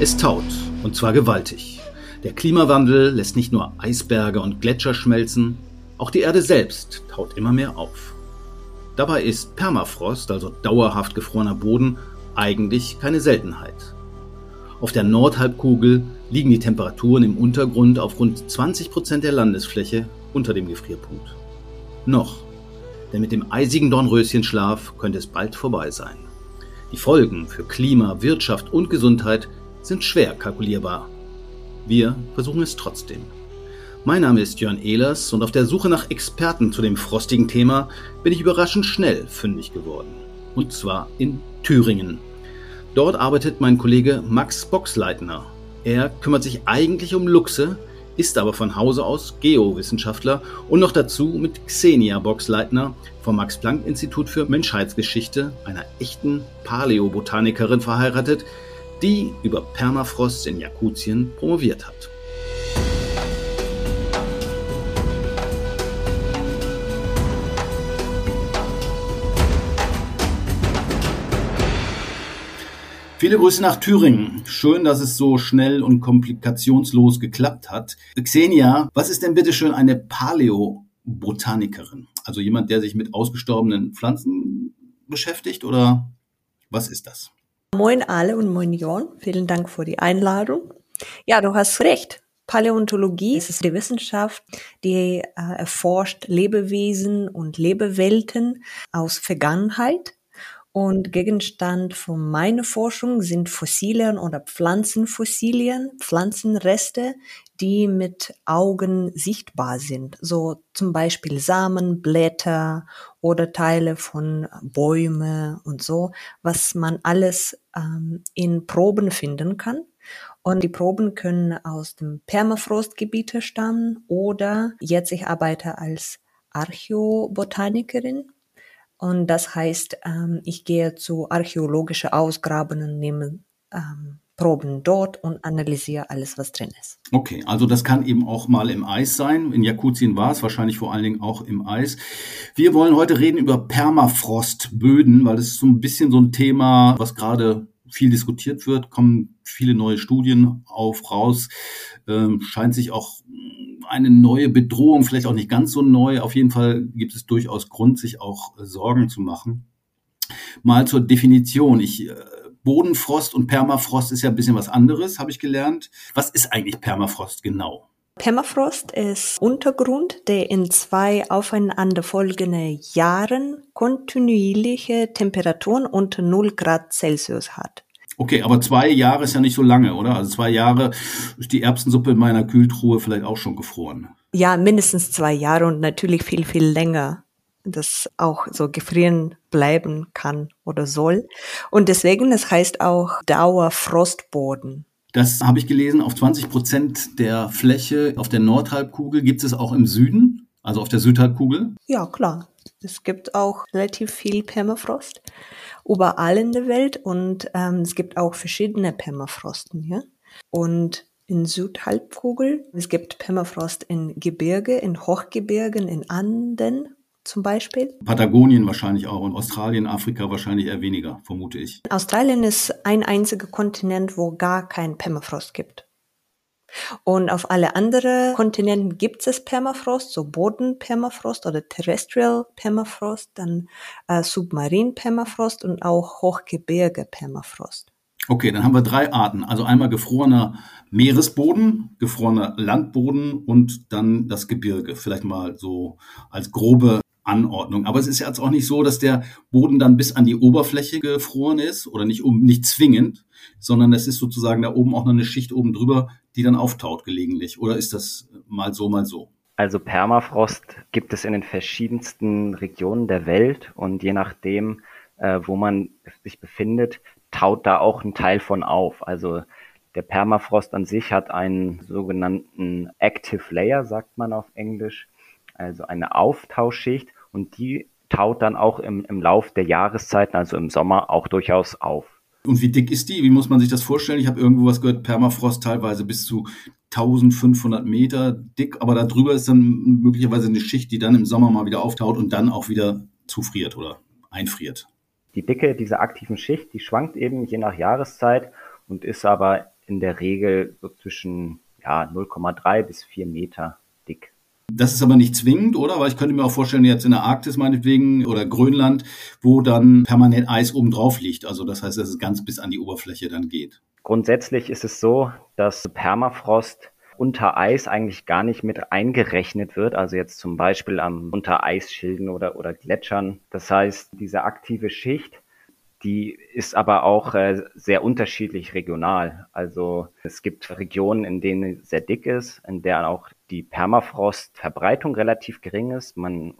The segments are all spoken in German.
Es taut, und zwar gewaltig. Der Klimawandel lässt nicht nur Eisberge und Gletscher schmelzen, auch die Erde selbst taut immer mehr auf. Dabei ist Permafrost, also dauerhaft gefrorener Boden, eigentlich keine Seltenheit. Auf der Nordhalbkugel liegen die Temperaturen im Untergrund auf rund 20 Prozent der Landesfläche unter dem Gefrierpunkt. Noch, denn mit dem eisigen Dornröschenschlaf könnte es bald vorbei sein. Die Folgen für Klima, Wirtschaft und Gesundheit sind schwer kalkulierbar. Wir versuchen es trotzdem. Mein Name ist Jörn Ehlers und auf der Suche nach Experten zu dem frostigen Thema bin ich überraschend schnell fündig geworden. Und zwar in Thüringen. Dort arbeitet mein Kollege Max Boxleitner. Er kümmert sich eigentlich um Luchse, ist aber von Hause aus Geowissenschaftler und noch dazu mit Xenia Boxleitner vom Max-Planck-Institut für Menschheitsgeschichte, einer echten Paläobotanikerin, verheiratet, die über Permafrost in Jakutien promoviert hat. Viele Grüße nach Thüringen. Schön, dass es so schnell und komplikationslos geklappt hat. Xenia, was ist denn bitte schön eine Paläobotanikerin? Also jemand, der sich mit ausgestorbenen Pflanzen beschäftigt oder was ist das? Moin alle und moin Jorn. Vielen Dank für die Einladung. Ja, du hast recht. Paläontologie ist die Wissenschaft, die äh, erforscht Lebewesen und Lebewelten aus Vergangenheit und Gegenstand von meiner Forschung sind Fossilien oder Pflanzenfossilien, Pflanzenreste, die mit Augen sichtbar sind. So zum Beispiel Samen, Blätter oder Teile von Bäume und so, was man alles ähm, in Proben finden kann. Und die Proben können aus dem Permafrostgebiete stammen oder jetzt ich arbeite als Archäobotanikerin und das heißt, ähm, ich gehe zu archäologischen Ausgrabungen, nehme ähm, Proben dort und analysiere alles, was drin ist. Okay, also das kann eben auch mal im Eis sein. In Jakutien war es wahrscheinlich vor allen Dingen auch im Eis. Wir wollen heute reden über Permafrostböden, weil das ist so ein bisschen so ein Thema, was gerade viel diskutiert wird, kommen viele neue Studien auf raus, ähm, scheint sich auch eine neue Bedrohung, vielleicht auch nicht ganz so neu. Auf jeden Fall gibt es durchaus Grund, sich auch äh, Sorgen zu machen. Mal zur Definition. Ich, äh, Bodenfrost und Permafrost ist ja ein bisschen was anderes, habe ich gelernt. Was ist eigentlich Permafrost genau? Permafrost ist Untergrund, der in zwei aufeinanderfolgenden Jahren kontinuierliche Temperaturen unter 0 Grad Celsius hat. Okay, aber zwei Jahre ist ja nicht so lange, oder? Also zwei Jahre ist die Erbsensuppe in meiner Kühltruhe vielleicht auch schon gefroren. Ja, mindestens zwei Jahre und natürlich viel, viel länger, das auch so gefrieren bleiben kann oder soll. Und deswegen, es heißt auch Dauerfrostboden. Das habe ich gelesen, auf 20 Prozent der Fläche auf der Nordhalbkugel gibt es auch im Süden, also auf der Südhalbkugel. Ja, klar. Es gibt auch relativ viel Permafrost überall in der Welt und ähm, es gibt auch verschiedene Permafrosten hier. Und in Südhalbkugel, es gibt Permafrost in Gebirge, in Hochgebirgen, in Anden zum Beispiel. Patagonien wahrscheinlich auch und Australien, Afrika wahrscheinlich eher weniger, vermute ich. Australien ist ein einziger Kontinent, wo gar kein Permafrost gibt. Und auf alle anderen Kontinenten gibt es Permafrost, so Bodenpermafrost oder Terrestrial Permafrost, dann äh, Submarin Permafrost und auch Hochgebirge Permafrost. Okay, dann haben wir drei Arten. Also einmal gefrorener Meeresboden, gefrorener Landboden und dann das Gebirge. Vielleicht mal so als grobe Anordnung. Aber es ist jetzt auch nicht so, dass der Boden dann bis an die Oberfläche gefroren ist oder nicht, um, nicht zwingend, sondern es ist sozusagen da oben auch noch eine Schicht oben drüber, die dann auftaut gelegentlich. Oder ist das mal so, mal so? Also Permafrost gibt es in den verschiedensten Regionen der Welt und je nachdem, äh, wo man sich befindet, taut da auch ein Teil von auf. Also der Permafrost an sich hat einen sogenannten Active Layer, sagt man auf Englisch, also eine Auftauschschicht und die taut dann auch im, im Lauf der Jahreszeiten, also im Sommer, auch durchaus auf. Und wie dick ist die? Wie muss man sich das vorstellen? Ich habe irgendwo was gehört, Permafrost teilweise bis zu 1500 Meter dick, aber darüber ist dann möglicherweise eine Schicht, die dann im Sommer mal wieder auftaut und dann auch wieder zufriert oder einfriert. Die Dicke dieser aktiven Schicht, die schwankt eben je nach Jahreszeit und ist aber in der Regel so zwischen ja, 0,3 bis 4 Meter. Das ist aber nicht zwingend, oder? Weil ich könnte mir auch vorstellen, jetzt in der Arktis meinetwegen oder Grönland, wo dann permanent Eis oben drauf liegt. Also das heißt, dass es ganz bis an die Oberfläche dann geht. Grundsätzlich ist es so, dass Permafrost unter Eis eigentlich gar nicht mit eingerechnet wird, also jetzt zum Beispiel am unter Eisschilden oder, oder Gletschern. Das heißt, diese aktive Schicht, die ist aber auch äh, sehr unterschiedlich regional. Also es gibt Regionen, in denen sehr dick ist, in der auch die Permafrostverbreitung relativ gering ist. Man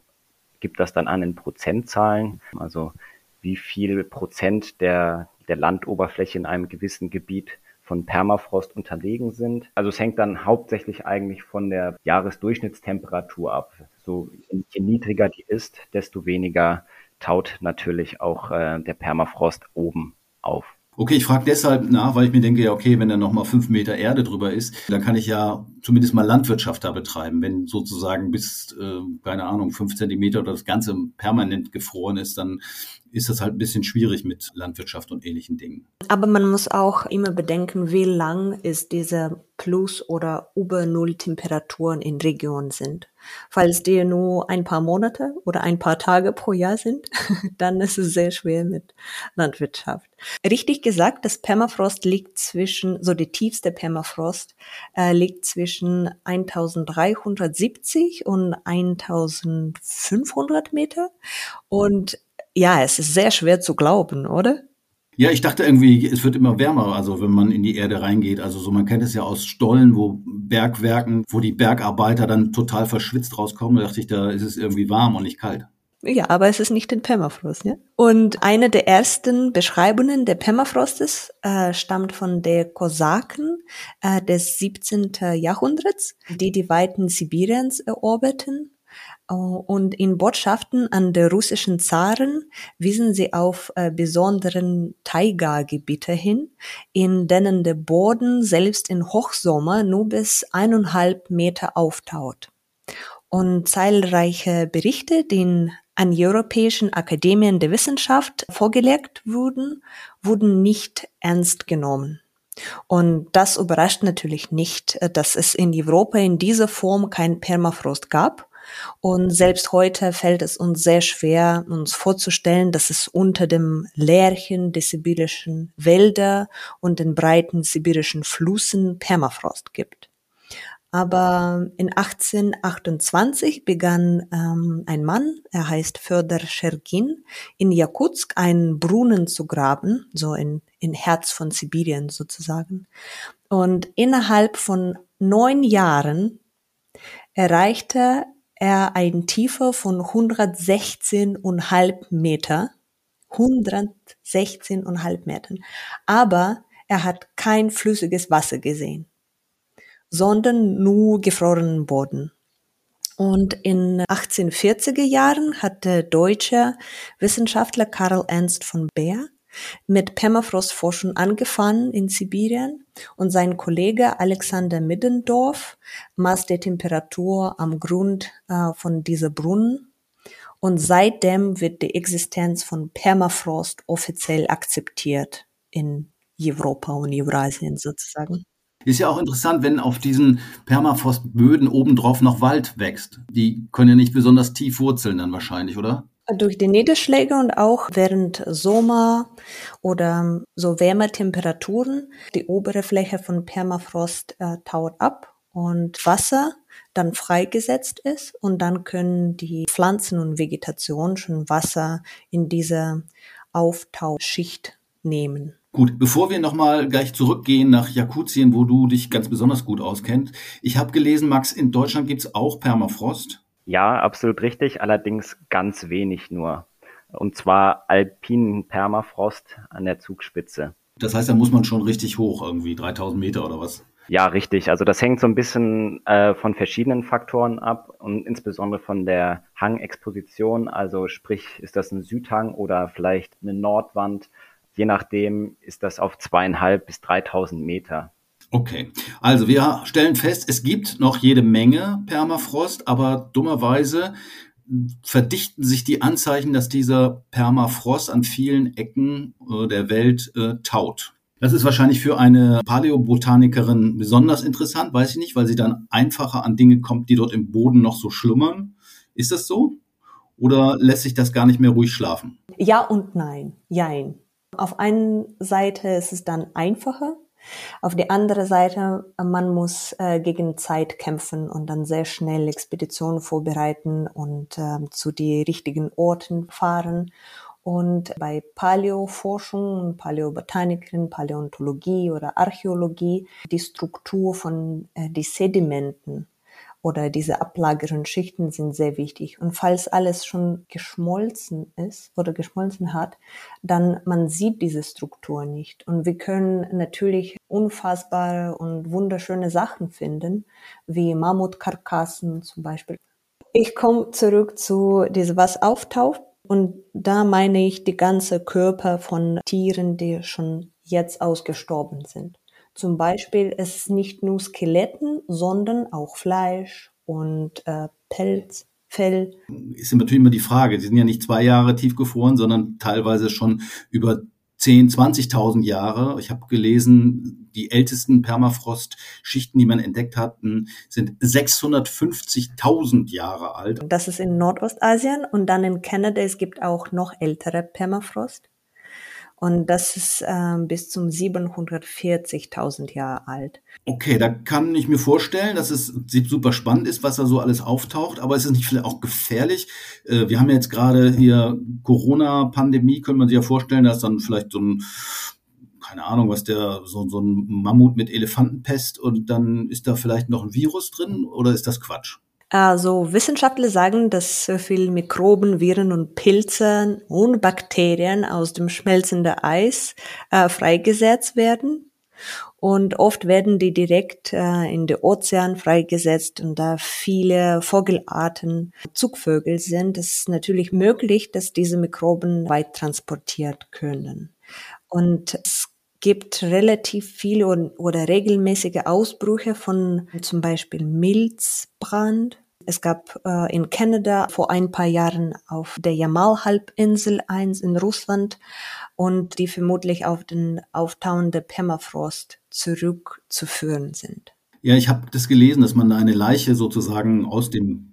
gibt das dann an in Prozentzahlen, also wie viel Prozent der, der Landoberfläche in einem gewissen Gebiet von Permafrost unterlegen sind. Also es hängt dann hauptsächlich eigentlich von der Jahresdurchschnittstemperatur ab. So je niedriger die ist, desto weniger taut natürlich auch äh, der Permafrost oben auf. Okay, ich frage deshalb nach, weil ich mir denke, ja, okay, wenn da nochmal fünf Meter Erde drüber ist, dann kann ich ja zumindest mal Landwirtschaft da betreiben. Wenn sozusagen bis, äh, keine Ahnung, fünf Zentimeter oder das Ganze permanent gefroren ist, dann ist das halt ein bisschen schwierig mit Landwirtschaft und ähnlichen Dingen. Aber man muss auch immer bedenken, wie lang ist diese Plus- oder Über-Null-Temperaturen in Regionen sind. Falls die nur ein paar Monate oder ein paar Tage pro Jahr sind, dann ist es sehr schwer mit Landwirtschaft. Richtig gesagt, das Permafrost liegt zwischen, so die tiefste Permafrost äh, liegt zwischen 1370 und 1500 Meter. Und ja, es ist sehr schwer zu glauben, oder? Ja, ich dachte irgendwie, es wird immer wärmer, also wenn man in die Erde reingeht. Also so, man kennt es ja aus Stollen, wo Bergwerken, wo die Bergarbeiter dann total verschwitzt rauskommen. Da dachte ich, da ist es irgendwie warm und nicht kalt. Ja, aber es ist nicht in Permafrost, ja. Und eine der ersten Beschreibungen der Permafrostes äh, stammt von der Kosaken äh, des 17. Jahrhunderts, die die Weiten Sibiriens eroberten und in Botschaften an der russischen Zaren wiesen sie auf äh, besonderen Taiga-Gebiete hin, in denen der Boden selbst in Hochsommer nur bis eineinhalb Meter auftaut. Und zahlreiche Berichte, die an europäischen Akademien der Wissenschaft vorgelegt wurden, wurden nicht ernst genommen. Und das überrascht natürlich nicht, äh, dass es in Europa in dieser Form kein Permafrost gab und selbst heute fällt es uns sehr schwer, uns vorzustellen, dass es unter dem Lärchen der sibirischen Wälder und den breiten sibirischen Flüssen Permafrost gibt. Aber in 1828 begann ähm, ein Mann, er heißt Föder Schergin, in Jakutsk einen Brunnen zu graben, so in, in Herz von Sibirien sozusagen. Und innerhalb von neun Jahren erreichte er eine Tiefe von 116,5 Meter. 116,5 Metern. Aber er hat kein flüssiges Wasser gesehen, sondern nur gefrorenen Boden. Und in 1840er Jahren hat der deutsche Wissenschaftler Karl Ernst von Beer mit Permafrostforschung angefangen in Sibirien und sein Kollege Alexander Middendorf maß die Temperatur am Grund äh, von dieser Brunnen und seitdem wird die Existenz von Permafrost offiziell akzeptiert in Europa und Eurasien sozusagen. Ist ja auch interessant, wenn auf diesen Permafrostböden obendrauf noch Wald wächst. Die können ja nicht besonders tief wurzeln dann wahrscheinlich, oder? Durch die Niederschläge und auch während Sommer oder so Wärmetemperaturen, die obere Fläche von Permafrost äh, taut ab und Wasser dann freigesetzt ist und dann können die Pflanzen und Vegetation schon Wasser in diese Auftauschicht nehmen. Gut, bevor wir nochmal gleich zurückgehen nach Jakutien, wo du dich ganz besonders gut auskennst. Ich habe gelesen, Max, in Deutschland gibt's auch Permafrost. Ja, absolut richtig, allerdings ganz wenig nur. Und zwar alpinen Permafrost an der Zugspitze. Das heißt, da muss man schon richtig hoch, irgendwie 3000 Meter oder was? Ja, richtig. Also das hängt so ein bisschen äh, von verschiedenen Faktoren ab und insbesondere von der Hangexposition. Also sprich, ist das ein Südhang oder vielleicht eine Nordwand? Je nachdem ist das auf zweieinhalb bis 3000 Meter. Okay, also wir stellen fest, es gibt noch jede Menge Permafrost, aber dummerweise verdichten sich die Anzeichen, dass dieser Permafrost an vielen Ecken äh, der Welt äh, taut. Das ist wahrscheinlich für eine Paläobotanikerin besonders interessant, weiß ich nicht, weil sie dann einfacher an Dinge kommt, die dort im Boden noch so schlummern. Ist das so? Oder lässt sich das gar nicht mehr ruhig schlafen? Ja und nein. Jein. Auf einer Seite ist es dann einfacher, auf die andere Seite, man muss äh, gegen Zeit kämpfen und dann sehr schnell Expeditionen vorbereiten und äh, zu die richtigen Orten fahren. Und bei Paläoforschung, Paläobotanikerin, Paläontologie oder Archäologie die Struktur von äh, die Sedimenten oder diese ablagernden Schichten sind sehr wichtig. Und falls alles schon geschmolzen ist oder geschmolzen hat, dann man sieht diese Struktur nicht. Und wir können natürlich unfassbare und wunderschöne Sachen finden, wie Mammutkarkassen zum Beispiel. Ich komme zurück zu diesem, was auftaucht. Und da meine ich die ganze Körper von Tieren, die schon jetzt ausgestorben sind. Zum Beispiel ist es nicht nur Skeletten, sondern auch Fleisch und äh, Pelz, Fell. Ist natürlich immer die Frage. Sie sind ja nicht zwei Jahre tiefgefroren, sondern teilweise schon über 10, 20.000 Jahre. Ich habe gelesen, die ältesten Permafrostschichten, die man entdeckt hatten, sind 650.000 Jahre alt. Das ist in Nordostasien und dann in Kanada. Es gibt auch noch ältere Permafrost. Und das ist äh, bis zum 740.000 Jahre alt. Okay, da kann ich mir vorstellen, dass es super spannend ist, was da so alles auftaucht, aber es ist nicht vielleicht auch gefährlich. Äh, wir haben ja jetzt gerade hier Corona-Pandemie, könnte man sich ja vorstellen, dass dann vielleicht so ein keine Ahnung, was der, so, so ein Mammut mit Elefantenpest und dann ist da vielleicht noch ein Virus drin oder ist das Quatsch? Also Wissenschaftler sagen, dass so viel Mikroben, Viren und Pilze und Bakterien aus dem schmelzenden Eis äh, freigesetzt werden. Und oft werden die direkt äh, in den Ozean freigesetzt und da viele Vogelarten Zugvögel sind, ist es natürlich möglich, dass diese Mikroben weit transportiert können. Und es gibt relativ viele oder regelmäßige Ausbrüche von zum Beispiel Milzbrand. Es gab äh, in Kanada vor ein paar Jahren auf der Jamal-Halbinsel eins in Russland und die vermutlich auf den auftauenden Permafrost zurückzuführen sind. Ja, ich habe das gelesen, dass man eine Leiche sozusagen aus dem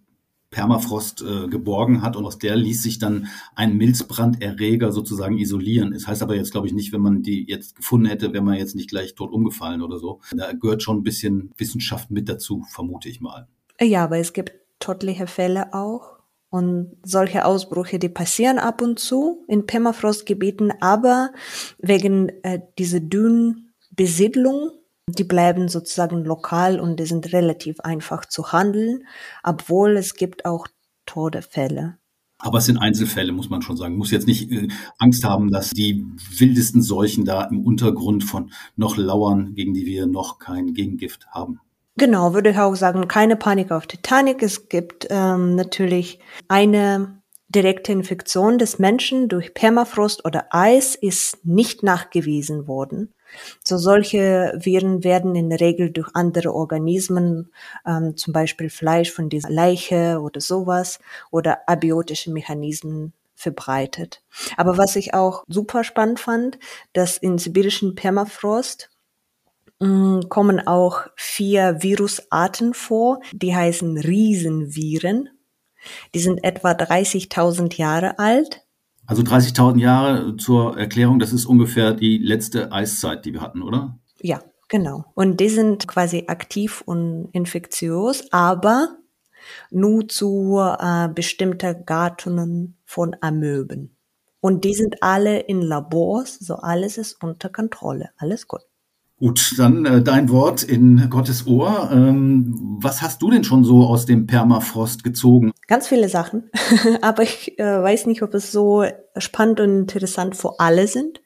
Permafrost äh, geborgen hat und aus der ließ sich dann ein Milzbranderreger sozusagen isolieren. Das heißt aber jetzt, glaube ich, nicht, wenn man die jetzt gefunden hätte, wäre man jetzt nicht gleich tot umgefallen oder so. Da gehört schon ein bisschen Wissenschaft mit dazu, vermute ich mal. Ja, aber es gibt tödliche Fälle auch. Und solche Ausbrüche, die passieren ab und zu in Permafrostgebieten, aber wegen äh, dieser dünnen Besiedlung die bleiben sozusagen lokal und die sind relativ einfach zu handeln, obwohl es gibt auch Todefälle. Aber es sind Einzelfälle, muss man schon sagen. Muss jetzt nicht äh, Angst haben, dass die wildesten Seuchen da im Untergrund von noch lauern, gegen die wir noch kein Gegengift haben. Genau, würde ich auch sagen, keine Panik auf Titanic. Es gibt ähm, natürlich eine direkte Infektion des Menschen durch Permafrost oder Eis ist nicht nachgewiesen worden. So solche Viren werden in der Regel durch andere Organismen, ähm, zum Beispiel Fleisch von dieser Leiche oder sowas, oder abiotische Mechanismen verbreitet. Aber was ich auch super spannend fand, dass in sibirischen Permafrost mh, mm, kommen auch vier Virusarten vor, die heißen Riesenviren. Die sind etwa 30.000 Jahre alt also 30.000 Jahre zur Erklärung, das ist ungefähr die letzte Eiszeit, die wir hatten, oder? Ja, genau. Und die sind quasi aktiv und infektiös, aber nur zu äh, bestimmten Gattungen von Amöben. Und die sind alle in Labors, so alles ist unter Kontrolle, alles gut. Gut, dann äh, dein Wort in Gottes Ohr. Ähm, was hast du denn schon so aus dem Permafrost gezogen? Ganz viele Sachen, aber ich äh, weiß nicht, ob es so spannend und interessant für alle sind.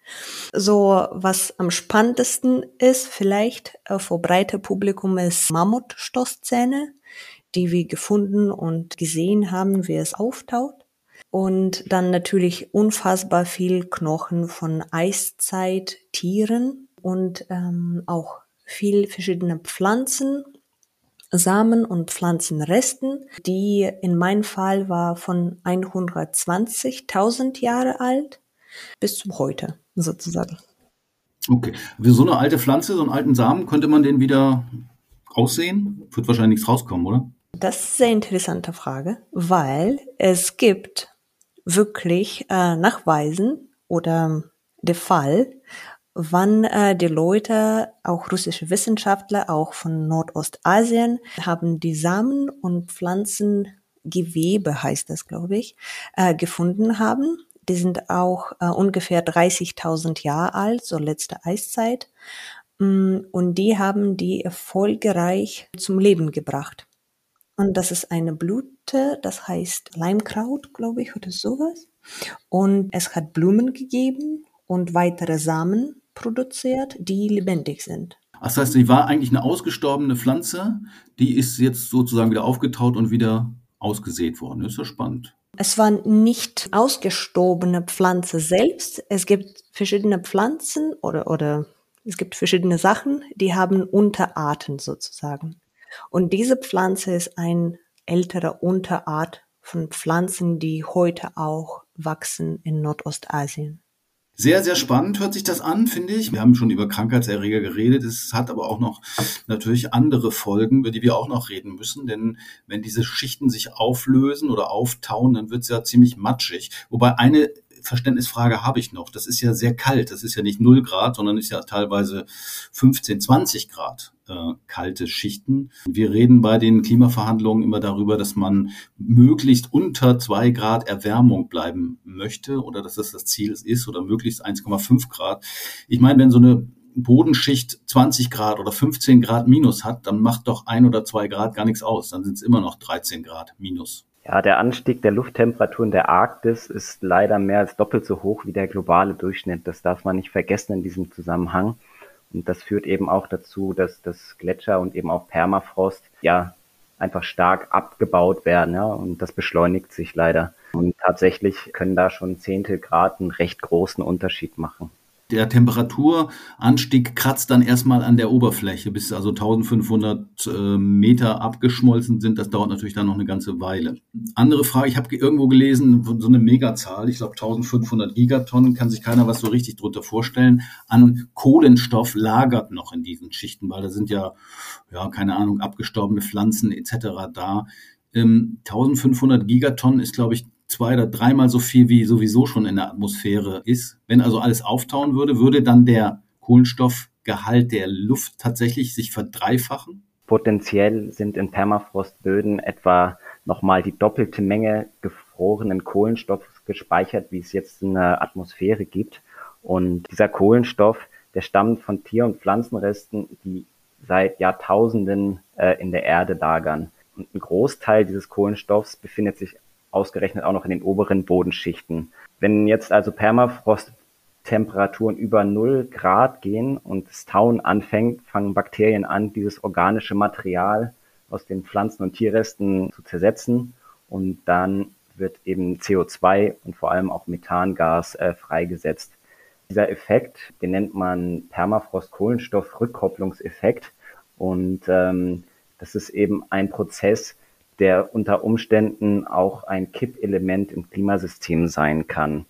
So, was am spannendsten ist, vielleicht äh, für breite Publikum, ist Mammutstoßzähne, die wir gefunden und gesehen haben, wie es auftaucht. Und dann natürlich unfassbar viel Knochen von Eiszeit-Tieren und ähm, auch viel verschiedene Pflanzen, Samen und Pflanzenresten, die in meinem Fall war von 120.000 Jahre alt bis zum heute sozusagen. Okay. Wie so eine alte Pflanze, so einen alten Samen, könnte man den wieder aussehen? Wird wahrscheinlich nichts rauskommen, oder? Das ist eine sehr interessante Frage, weil es gibt wirklich äh, Nachweisen oder der Fall, wann äh, die Leute, auch russische Wissenschaftler, auch von Nordostasien, haben die Samen und Pflanzengewebe, heißt das, glaube ich, äh, gefunden haben. Die sind auch äh, ungefähr 30.000 Jahre alt, so letzte Eiszeit. Mm, und die haben die erfolgreich zum Leben gebracht. Und das ist eine Blüte, das heißt Leimkraut, glaube ich, oder sowas. Und es hat Blumen gegeben und weitere Samen produziert, die lebendig sind. Das heißt, sie war eigentlich eine ausgestorbene Pflanze, die ist jetzt sozusagen wieder aufgetaut und wieder ausgesät worden. Das ist ja spannend. Es war nicht ausgestorbene Pflanze selbst. Es gibt verschiedene Pflanzen oder, oder es gibt verschiedene Sachen, die haben Unterarten sozusagen. Und diese Pflanze ist ein älterer Unterart von Pflanzen, die heute auch wachsen in Nordostasien. Sehr, sehr spannend hört sich das an, finde ich. Wir haben schon über Krankheitserreger geredet. Es hat aber auch noch natürlich andere Folgen, über die wir auch noch reden müssen. Denn wenn diese Schichten sich auflösen oder auftauen, dann wird es ja ziemlich matschig. Wobei eine Verständnisfrage habe ich noch. Das ist ja sehr kalt. Das ist ja nicht 0 Grad, sondern ist ja teilweise 15, 20 Grad äh, kalte Schichten. Wir reden bei den Klimaverhandlungen immer darüber, dass man möglichst unter 2 Grad Erwärmung bleiben möchte oder dass das das Ziel ist oder möglichst 1,5 Grad. Ich meine, wenn so eine Bodenschicht 20 Grad oder 15 Grad minus hat, dann macht doch ein oder zwei Grad gar nichts aus. Dann sind es immer noch 13 Grad minus. Ja, der Anstieg der Lufttemperatur in der Arktis ist leider mehr als doppelt so hoch wie der globale Durchschnitt. Das darf man nicht vergessen in diesem Zusammenhang. Und das führt eben auch dazu, dass das Gletscher und eben auch Permafrost ja einfach stark abgebaut werden. Ja, und das beschleunigt sich leider. Und tatsächlich können da schon Zehntel Grad einen recht großen Unterschied machen der Temperaturanstieg kratzt dann erstmal an der Oberfläche, bis also 1500 äh, Meter abgeschmolzen sind. Das dauert natürlich dann noch eine ganze Weile. Andere Frage, ich habe irgendwo gelesen, so eine Megazahl, ich glaube 1500 Gigatonnen, kann sich keiner was so richtig drunter vorstellen, an Kohlenstoff lagert noch in diesen Schichten, weil da sind ja, ja, keine Ahnung, abgestorbene Pflanzen etc. da. Ähm, 1500 Gigatonnen ist, glaube ich, zwei oder dreimal so viel wie sowieso schon in der Atmosphäre ist. Wenn also alles auftauen würde, würde dann der Kohlenstoffgehalt der Luft tatsächlich sich verdreifachen? Potenziell sind in Permafrostböden etwa nochmal die doppelte Menge gefrorenen Kohlenstoffs gespeichert, wie es jetzt in der Atmosphäre gibt. Und dieser Kohlenstoff, der stammt von Tier- und Pflanzenresten, die seit Jahrtausenden äh, in der Erde lagern. Und ein Großteil dieses Kohlenstoffs befindet sich ausgerechnet auch noch in den oberen Bodenschichten. Wenn jetzt also Permafrost-Temperaturen über 0 Grad gehen und das Tauen anfängt, fangen Bakterien an, dieses organische Material aus den Pflanzen- und Tierresten zu zersetzen und dann wird eben CO2 und vor allem auch Methangas äh, freigesetzt. Dieser Effekt, den nennt man Permafrost-Kohlenstoff-Rückkopplungseffekt und ähm, das ist eben ein Prozess, der unter Umständen auch ein Kippelement im Klimasystem sein kann.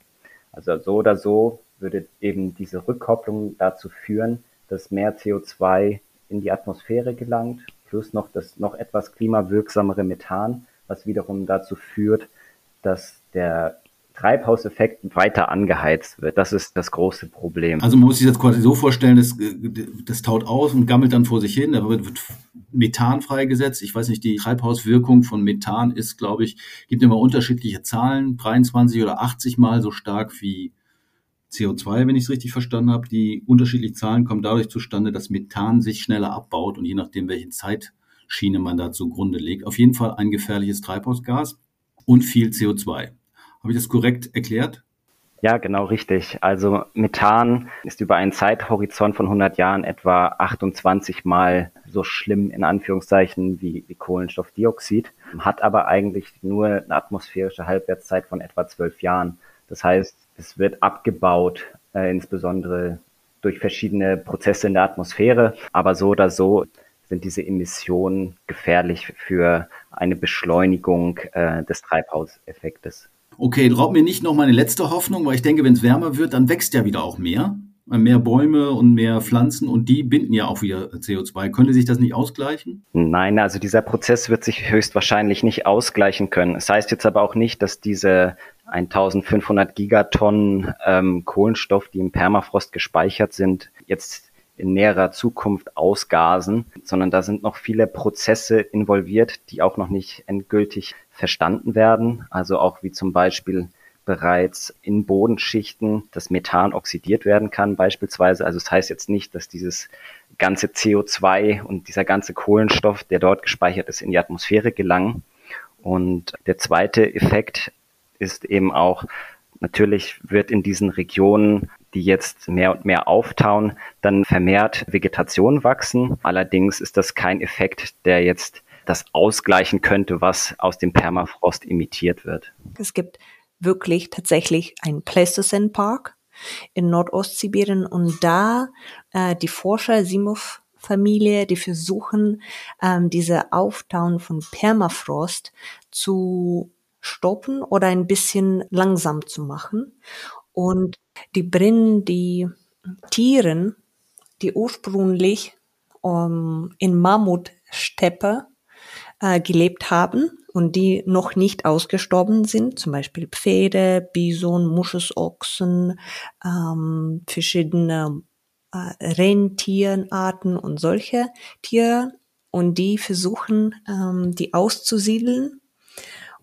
Also so oder so würde eben diese Rückkopplung dazu führen, dass mehr CO2 in die Atmosphäre gelangt, plus noch das noch etwas klimawirksamere Methan, was wiederum dazu führt, dass der Treibhauseffekt weiter angeheizt wird. Das ist das große Problem. Also man muss sich das quasi so vorstellen, das, das taut aus und gammelt dann vor sich hin, da wird, Methan freigesetzt. Ich weiß nicht, die Treibhauswirkung von Methan ist, glaube ich, gibt immer unterschiedliche Zahlen, 23 oder 80 Mal so stark wie CO2, wenn ich es richtig verstanden habe. Die unterschiedlichen Zahlen kommen dadurch zustande, dass Methan sich schneller abbaut und je nachdem, welche Zeitschiene man da zugrunde legt. Auf jeden Fall ein gefährliches Treibhausgas und viel CO2. Habe ich das korrekt erklärt? Ja, genau richtig. Also Methan ist über einen Zeithorizont von 100 Jahren etwa 28 Mal so schlimm in Anführungszeichen wie, wie Kohlenstoffdioxid, hat aber eigentlich nur eine atmosphärische Halbwertszeit von etwa 12 Jahren. Das heißt, es wird abgebaut, äh, insbesondere durch verschiedene Prozesse in der Atmosphäre, aber so oder so sind diese Emissionen gefährlich für eine Beschleunigung äh, des Treibhauseffektes. Okay, raub mir nicht noch meine letzte Hoffnung, weil ich denke, wenn es wärmer wird, dann wächst ja wieder auch mehr. Mehr Bäume und mehr Pflanzen und die binden ja auch wieder CO2. Könnte sich das nicht ausgleichen? Nein, also dieser Prozess wird sich höchstwahrscheinlich nicht ausgleichen können. Es das heißt jetzt aber auch nicht, dass diese 1500 Gigatonnen ähm, Kohlenstoff, die im Permafrost gespeichert sind, jetzt in näherer Zukunft ausgasen, sondern da sind noch viele Prozesse involviert, die auch noch nicht endgültig verstanden werden. Also auch wie zum Beispiel bereits in Bodenschichten das Methan oxidiert werden kann beispielsweise. Also das heißt jetzt nicht, dass dieses ganze CO2 und dieser ganze Kohlenstoff, der dort gespeichert ist, in die Atmosphäre gelangen. Und der zweite Effekt ist eben auch, natürlich wird in diesen Regionen die jetzt mehr und mehr auftauen, dann vermehrt Vegetation wachsen. Allerdings ist das kein Effekt, der jetzt das ausgleichen könnte, was aus dem Permafrost emittiert wird. Es gibt wirklich tatsächlich einen Pleistocene Park in Nordostsibirien und da äh, die Forscher Simov Familie, die versuchen, ähm, diese Auftauen von Permafrost zu stoppen oder ein bisschen langsam zu machen. Und die bringen die Tieren, die ursprünglich um, in Mammutsteppe äh, gelebt haben und die noch nicht ausgestorben sind, zum Beispiel Pferde, Bison, Muschusochsen, ähm, verschiedene äh, Rentierenarten und solche Tiere. Und die versuchen, ähm, die auszusiedeln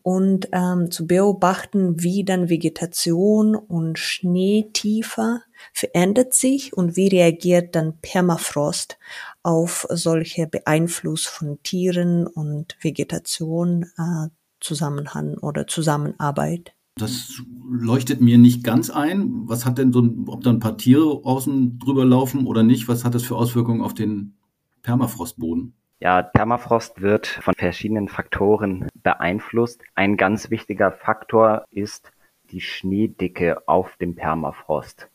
und ähm, zu beobachten, wie dann Vegetation und Schneetiefe verändert sich und wie reagiert dann Permafrost auf solche Beeinfluss von Tieren und Vegetation, äh, Zusammenhang oder Zusammenarbeit. Das leuchtet mir nicht ganz ein. Was hat denn so ein, ob da ein paar Tiere außen drüber laufen oder nicht, was hat das für Auswirkungen auf den Permafrostboden? Ja, Permafrost wird von verschiedenen Faktoren beeinflusst. Ein ganz wichtiger Faktor ist die Schneedicke auf dem Permafrost.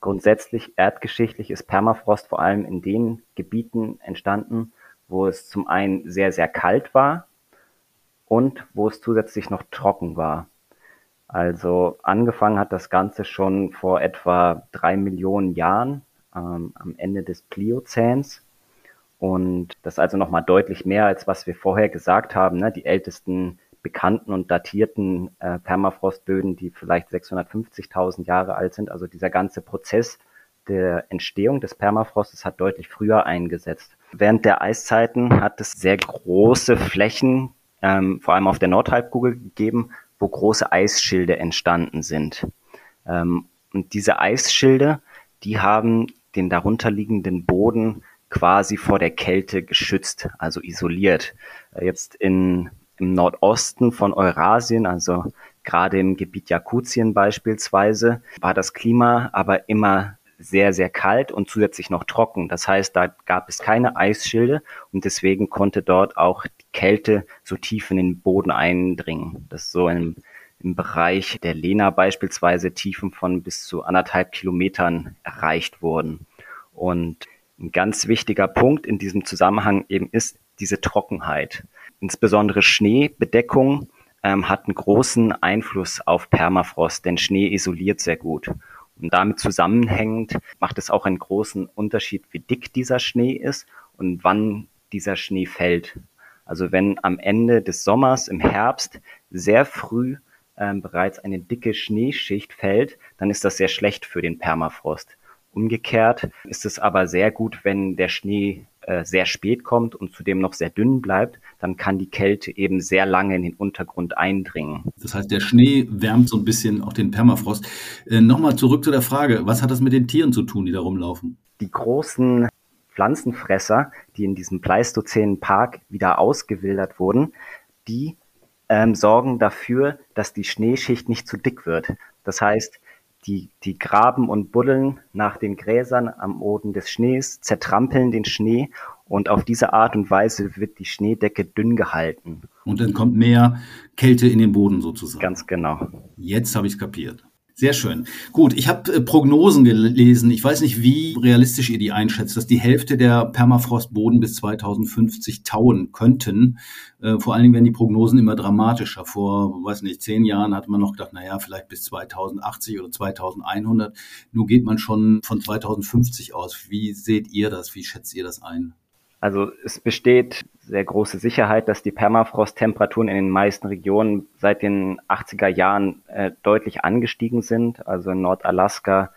Grundsätzlich erdgeschichtlich ist Permafrost vor allem in den Gebieten entstanden, wo es zum einen sehr, sehr kalt war und wo es zusätzlich noch trocken war. Also angefangen hat das Ganze schon vor etwa drei Millionen Jahren ähm, am Ende des Pliozäns und das ist also nochmal deutlich mehr, als was wir vorher gesagt haben. Ne? Die ältesten bekannten und datierten äh, Permafrostböden, die vielleicht 650.000 Jahre alt sind. Also dieser ganze Prozess der Entstehung des Permafrostes hat deutlich früher eingesetzt. Während der Eiszeiten hat es sehr große Flächen, ähm, vor allem auf der Nordhalbkugel gegeben, wo große Eisschilde entstanden sind. Ähm, und diese Eisschilde, die haben den darunterliegenden Boden quasi vor der Kälte geschützt, also isoliert. Äh, jetzt in, im Nordosten von Eurasien, also gerade im Gebiet Jakutien beispielsweise, war das Klima aber immer sehr, sehr kalt und zusätzlich noch trocken. Das heißt, da gab es keine Eisschilde und deswegen konnte dort auch die Kälte so tief in den Boden eindringen. Das ist so im, im Bereich der Lena beispielsweise Tiefen von bis zu anderthalb Kilometern erreicht wurden. Und ein ganz wichtiger Punkt in diesem Zusammenhang eben ist diese Trockenheit. Insbesondere Schneebedeckung ähm, hat einen großen Einfluss auf Permafrost, denn Schnee isoliert sehr gut. Und damit zusammenhängend macht es auch einen großen Unterschied, wie dick dieser Schnee ist und wann dieser Schnee fällt. Also wenn am Ende des Sommers im Herbst sehr früh ähm, bereits eine dicke Schneeschicht fällt, dann ist das sehr schlecht für den Permafrost. Umgekehrt ist es aber sehr gut, wenn der Schnee äh, sehr spät kommt und zudem noch sehr dünn bleibt, dann kann die Kälte eben sehr lange in den Untergrund eindringen. Das heißt, der Schnee wärmt so ein bisschen auch den Permafrost. Äh, Nochmal zurück zu der Frage, was hat das mit den Tieren zu tun, die da rumlaufen? Die großen Pflanzenfresser, die in diesem pleistozänen Park wieder ausgewildert wurden, die ähm, sorgen dafür, dass die Schneeschicht nicht zu dick wird. Das heißt, die, die graben und buddeln nach den Gräsern am Boden des Schnees, zertrampeln den Schnee und auf diese Art und Weise wird die Schneedecke dünn gehalten. Und dann kommt mehr Kälte in den Boden sozusagen. Ganz genau. Jetzt habe ich es kapiert. Sehr schön. Gut, ich habe äh, Prognosen gelesen. Ich weiß nicht, wie realistisch ihr die einschätzt, dass die Hälfte der Permafrostboden bis 2050 tauen könnten. Äh, vor allen Dingen werden die Prognosen immer dramatischer. Vor, weiß nicht, zehn Jahren hatte man noch gedacht, naja, vielleicht bis 2080 oder 2100. Nun geht man schon von 2050 aus. Wie seht ihr das? Wie schätzt ihr das ein? Also es besteht sehr große Sicherheit, dass die Permafrosttemperaturen in den meisten Regionen seit den 80er Jahren äh, deutlich angestiegen sind. Also in Nordalaska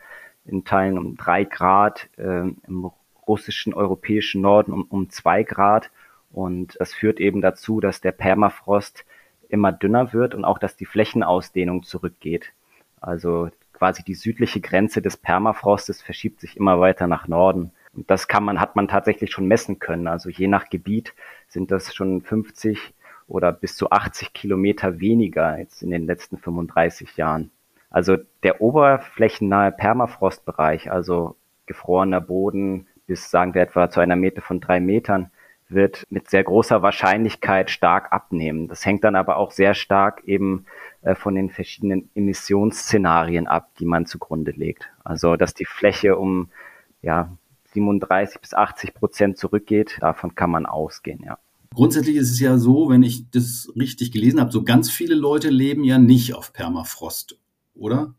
in Teilen um drei Grad, äh, im russischen, europäischen Norden um, um zwei Grad. Und das führt eben dazu, dass der Permafrost immer dünner wird und auch, dass die Flächenausdehnung zurückgeht. Also quasi die südliche Grenze des Permafrostes verschiebt sich immer weiter nach Norden. Und das kann man, hat man tatsächlich schon messen können. Also je nach Gebiet sind das schon 50 oder bis zu 80 Kilometer weniger jetzt in den letzten 35 Jahren. Also der oberflächennahe Permafrostbereich, also gefrorener Boden bis sagen wir etwa zu einer Meter von drei Metern, wird mit sehr großer Wahrscheinlichkeit stark abnehmen. Das hängt dann aber auch sehr stark eben äh, von den verschiedenen Emissionsszenarien ab, die man zugrunde legt. Also dass die Fläche um ja 37 bis 80 Prozent zurückgeht. Davon kann man ausgehen, ja. Grundsätzlich ist es ja so, wenn ich das richtig gelesen habe, so ganz viele Leute leben ja nicht auf Permafrost, oder?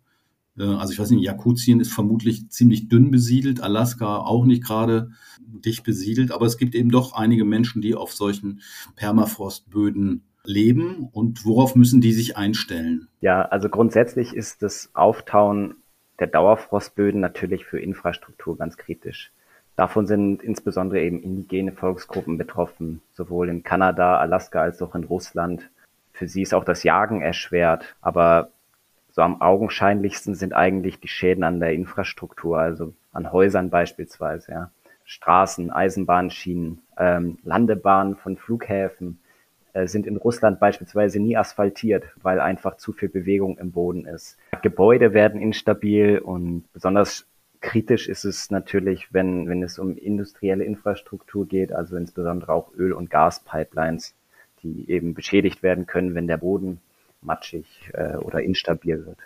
Äh, also ich weiß nicht, Jakutien ist vermutlich ziemlich dünn besiedelt, Alaska auch nicht gerade dicht besiedelt, aber es gibt eben doch einige Menschen, die auf solchen Permafrostböden leben und worauf müssen die sich einstellen? Ja, also grundsätzlich ist das Auftauen der Dauerfrostböden natürlich für Infrastruktur ganz kritisch. Davon sind insbesondere eben indigene Volksgruppen betroffen, sowohl in Kanada, Alaska als auch in Russland. Für sie ist auch das Jagen erschwert, aber so am augenscheinlichsten sind eigentlich die Schäden an der Infrastruktur, also an Häusern beispielsweise, ja. Straßen, Eisenbahnschienen, ähm, Landebahnen von Flughäfen äh, sind in Russland beispielsweise nie asphaltiert, weil einfach zu viel Bewegung im Boden ist. Gebäude werden instabil und besonders Kritisch ist es natürlich, wenn, wenn es um industrielle Infrastruktur geht, also insbesondere auch Öl- und Gaspipelines, die eben beschädigt werden können, wenn der Boden matschig äh, oder instabil wird.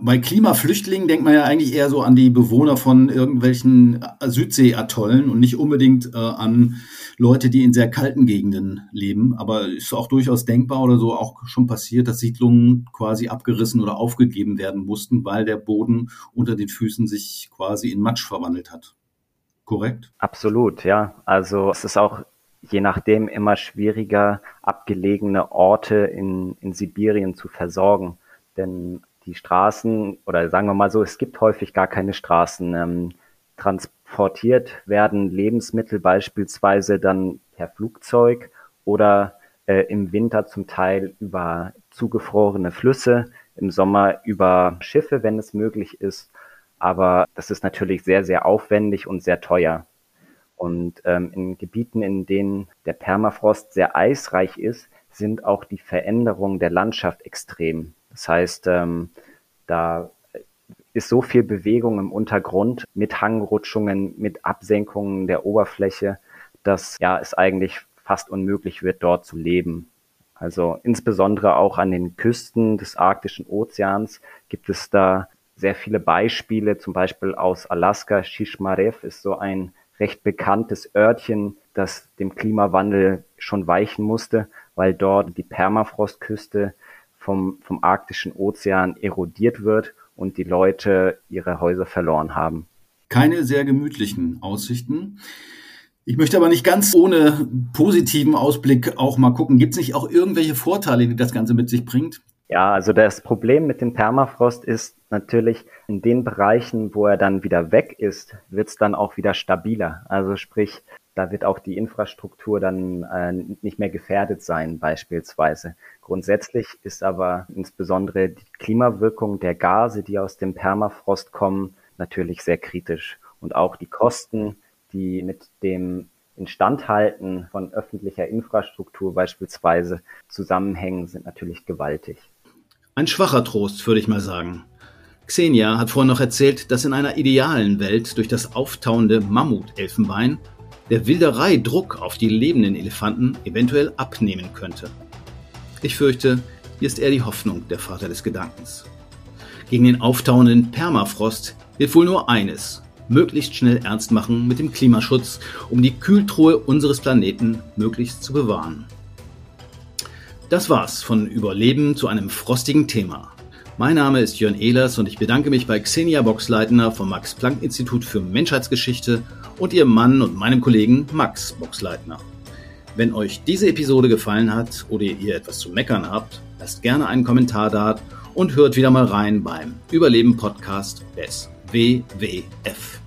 Bei Klimaflüchtlingen denkt man ja eigentlich eher so an die Bewohner von irgendwelchen Südseeatollen und nicht unbedingt äh, an Leute, die in sehr kalten Gegenden leben. Aber ist auch durchaus denkbar oder so auch schon passiert, dass Siedlungen quasi abgerissen oder aufgegeben werden mussten, weil der Boden unter den Füßen sich quasi in Matsch verwandelt hat. Korrekt? Absolut, ja. Also es ist auch je nachdem immer schwieriger, abgelegene Orte in, in Sibirien zu versorgen. Denn die Straßen, oder sagen wir mal so, es gibt häufig gar keine Straßen. Ähm, transportiert werden Lebensmittel beispielsweise dann per Flugzeug oder äh, im Winter zum Teil über zugefrorene Flüsse, im Sommer über Schiffe, wenn es möglich ist. Aber das ist natürlich sehr, sehr aufwendig und sehr teuer. Und ähm, in Gebieten, in denen der Permafrost sehr eisreich ist, sind auch die Veränderungen der Landschaft extrem. Das heißt, ähm, da ist so viel Bewegung im Untergrund mit Hangrutschungen, mit Absenkungen der Oberfläche, dass ja es eigentlich fast unmöglich wird, dort zu leben. Also insbesondere auch an den Küsten des arktischen Ozeans gibt es da sehr viele Beispiele, zum Beispiel aus Alaska. Shishmarev ist so ein recht bekanntes Örtchen, das dem Klimawandel schon weichen musste, weil dort die Permafrostküste vom, vom arktischen Ozean erodiert wird und die Leute ihre Häuser verloren haben. Keine sehr gemütlichen Aussichten. Ich möchte aber nicht ganz ohne positiven Ausblick auch mal gucken. Gibt es nicht auch irgendwelche Vorteile, die das Ganze mit sich bringt? Ja, also das Problem mit dem Permafrost ist natürlich, in den Bereichen, wo er dann wieder weg ist, wird es dann auch wieder stabiler. Also sprich, da wird auch die Infrastruktur dann äh, nicht mehr gefährdet sein, beispielsweise. Grundsätzlich ist aber insbesondere die Klimawirkung der Gase, die aus dem Permafrost kommen, natürlich sehr kritisch. Und auch die Kosten, die mit dem Instandhalten von öffentlicher Infrastruktur beispielsweise zusammenhängen, sind natürlich gewaltig. Ein schwacher Trost, würde ich mal sagen. Xenia hat vorhin noch erzählt, dass in einer idealen Welt durch das auftauende Mammutelfenbein der Wilderei-Druck auf die lebenden Elefanten eventuell abnehmen könnte. Ich fürchte, hier ist eher die Hoffnung der Vater des Gedankens. Gegen den auftauenden Permafrost hilft wohl nur eines. Möglichst schnell ernst machen mit dem Klimaschutz, um die Kühltruhe unseres Planeten möglichst zu bewahren. Das war's von Überleben zu einem frostigen Thema. Mein Name ist Jörn Ehlers und ich bedanke mich bei Xenia Boxleitner vom Max-Planck-Institut für Menschheitsgeschichte und ihrem Mann und meinem Kollegen Max Boxleitner. Wenn euch diese Episode gefallen hat oder ihr etwas zu meckern habt, lasst gerne einen Kommentar da und hört wieder mal rein beim Überleben Podcast des WWF.